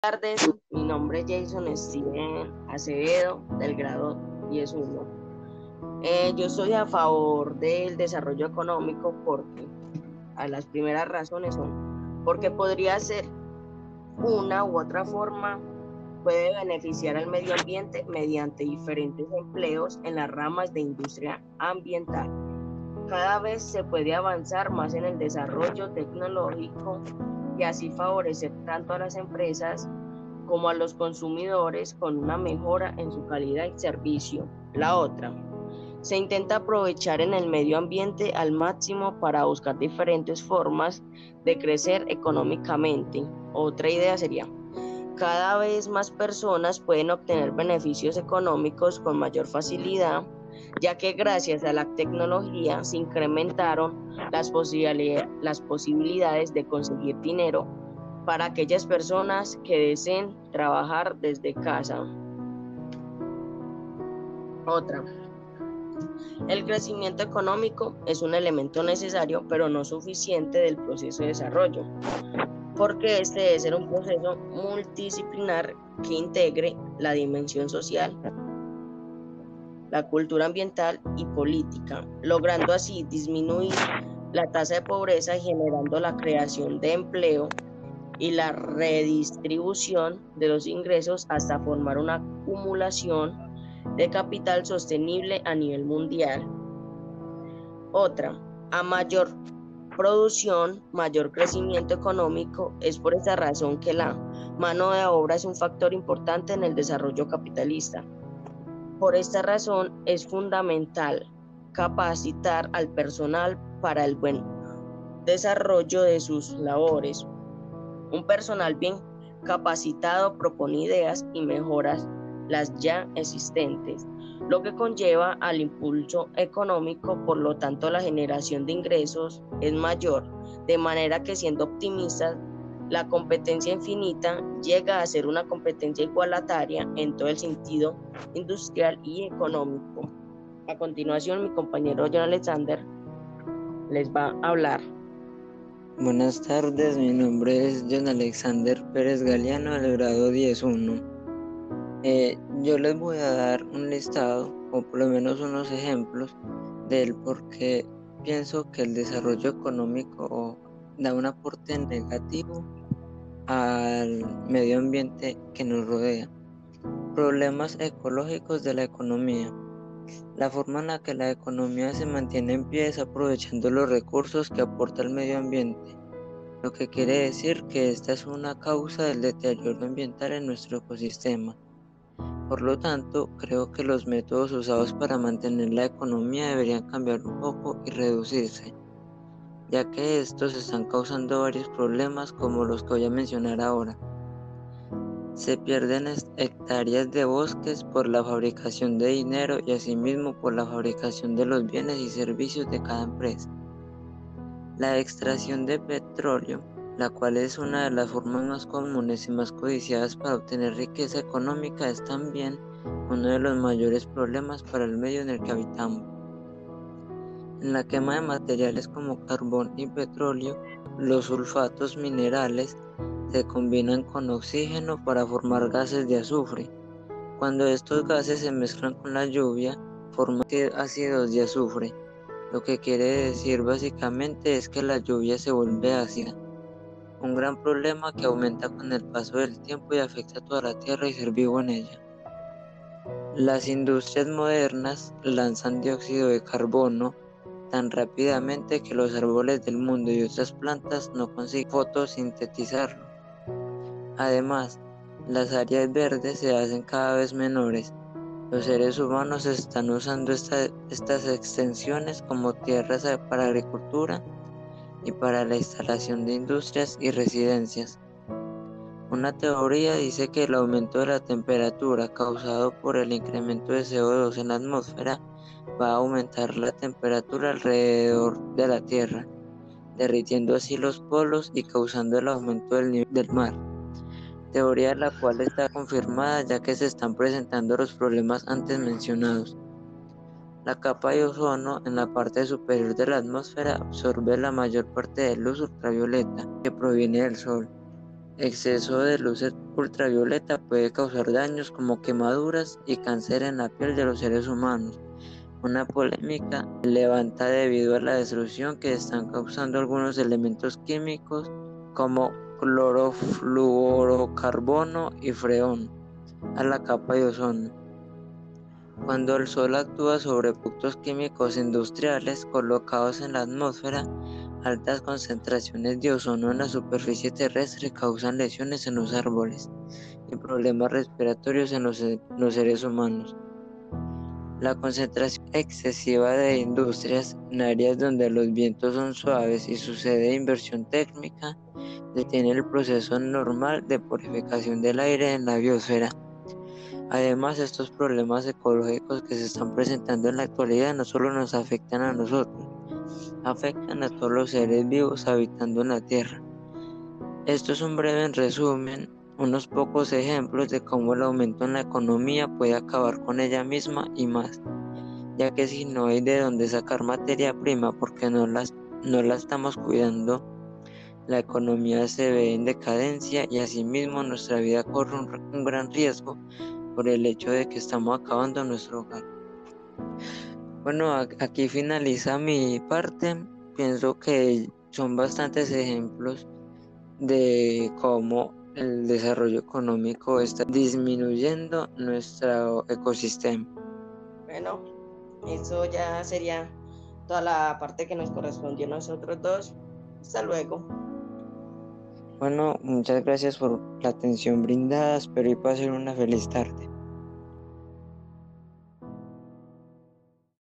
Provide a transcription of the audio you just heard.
tardes, mi nombre es Jason Steven Acevedo del grado 10.1. Eh, yo estoy a favor del desarrollo económico porque a las primeras razones son porque podría ser una u otra forma puede beneficiar al medio ambiente mediante diferentes empleos en las ramas de industria ambiental. Cada vez se puede avanzar más en el desarrollo tecnológico y así favorecer tanto a las empresas como a los consumidores con una mejora en su calidad y servicio. La otra, se intenta aprovechar en el medio ambiente al máximo para buscar diferentes formas de crecer económicamente. Otra idea sería, cada vez más personas pueden obtener beneficios económicos con mayor facilidad, ya que gracias a la tecnología se incrementaron las, posibilidades de conseguir dinero para aquellas personas que deseen trabajar desde casa. Otra. El crecimiento económico es un elemento necesario pero no suficiente del proceso de desarrollo, porque este debe ser un proceso multidisciplinar que integre la dimensión social, la cultura ambiental y política, logrando así disminuir la tasa de pobreza y generando la creación de empleo y la redistribución de los ingresos hasta formar una acumulación de capital sostenible a nivel mundial. Otra, a mayor producción, mayor crecimiento económico, es por esta razón que la mano de obra es un factor importante en el desarrollo capitalista. Por esta razón es fundamental capacitar al personal para el buen desarrollo de sus labores, un personal bien capacitado propone ideas y mejoras las ya existentes, lo que conlleva al impulso económico, por lo tanto la generación de ingresos es mayor, de manera que siendo optimistas, la competencia infinita llega a ser una competencia igualataria en todo el sentido industrial y económico. A continuación, mi compañero John Alexander les va a hablar Buenas tardes, mi nombre es John Alexander Pérez Galeano del grado 10.1. Eh, yo les voy a dar un listado o por lo menos unos ejemplos del por qué pienso que el desarrollo económico da un aporte negativo al medio ambiente que nos rodea. Problemas ecológicos de la economía. La forma en la que la economía se mantiene en pie es aprovechando los recursos que aporta el medio ambiente, lo que quiere decir que esta es una causa del deterioro ambiental en nuestro ecosistema. Por lo tanto, creo que los métodos usados para mantener la economía deberían cambiar un poco y reducirse, ya que estos están causando varios problemas como los que voy a mencionar ahora. Se pierden hectáreas de bosques por la fabricación de dinero y asimismo por la fabricación de los bienes y servicios de cada empresa. La extracción de petróleo, la cual es una de las formas más comunes y más codiciadas para obtener riqueza económica, es también uno de los mayores problemas para el medio en el que habitamos. En la quema de materiales como carbón y petróleo, los sulfatos minerales se combinan con oxígeno para formar gases de azufre. Cuando estos gases se mezclan con la lluvia, forman ácidos de azufre. Lo que quiere decir básicamente es que la lluvia se vuelve ácida. Un gran problema que aumenta con el paso del tiempo y afecta a toda la Tierra y ser vivo en ella. Las industrias modernas lanzan dióxido de carbono tan rápidamente que los árboles del mundo y otras plantas no consiguen fotosintetizarlo. Además, las áreas verdes se hacen cada vez menores. Los seres humanos están usando estas extensiones como tierras para agricultura y para la instalación de industrias y residencias. Una teoría dice que el aumento de la temperatura causado por el incremento de CO2 en la atmósfera va a aumentar la temperatura alrededor de la Tierra, derritiendo así los polos y causando el aumento del nivel del mar teoría la cual está confirmada ya que se están presentando los problemas antes mencionados. La capa de ozono en la parte superior de la atmósfera absorbe la mayor parte de luz ultravioleta que proviene del Sol. exceso de luz ultravioleta puede causar daños como quemaduras y cáncer en la piel de los seres humanos. Una polémica levanta debido a la destrucción que están causando algunos elementos químicos como clorofluorocarbono y freón a la capa de ozono. Cuando el Sol actúa sobre productos químicos industriales colocados en la atmósfera, altas concentraciones de ozono en la superficie terrestre causan lesiones en los árboles y problemas respiratorios en los, los seres humanos. La concentración excesiva de industrias en áreas donde los vientos son suaves y sucede inversión térmica detiene el proceso normal de purificación del aire en la biosfera. Además, estos problemas ecológicos que se están presentando en la actualidad no solo nos afectan a nosotros, afectan a todos los seres vivos habitando en la Tierra. Esto es un breve resumen, unos pocos ejemplos de cómo el aumento en la economía puede acabar con ella misma y más, ya que si no hay de dónde sacar materia prima porque no, las, no la estamos cuidando, la economía se ve en decadencia y asimismo nuestra vida corre un gran riesgo por el hecho de que estamos acabando nuestro hogar. Bueno, aquí finaliza mi parte. Pienso que son bastantes ejemplos de cómo el desarrollo económico está disminuyendo nuestro ecosistema. Bueno, eso ya sería toda la parte que nos correspondió a nosotros dos. Hasta luego. Bueno, muchas gracias por la atención brindada. Espero y pasen una feliz tarde.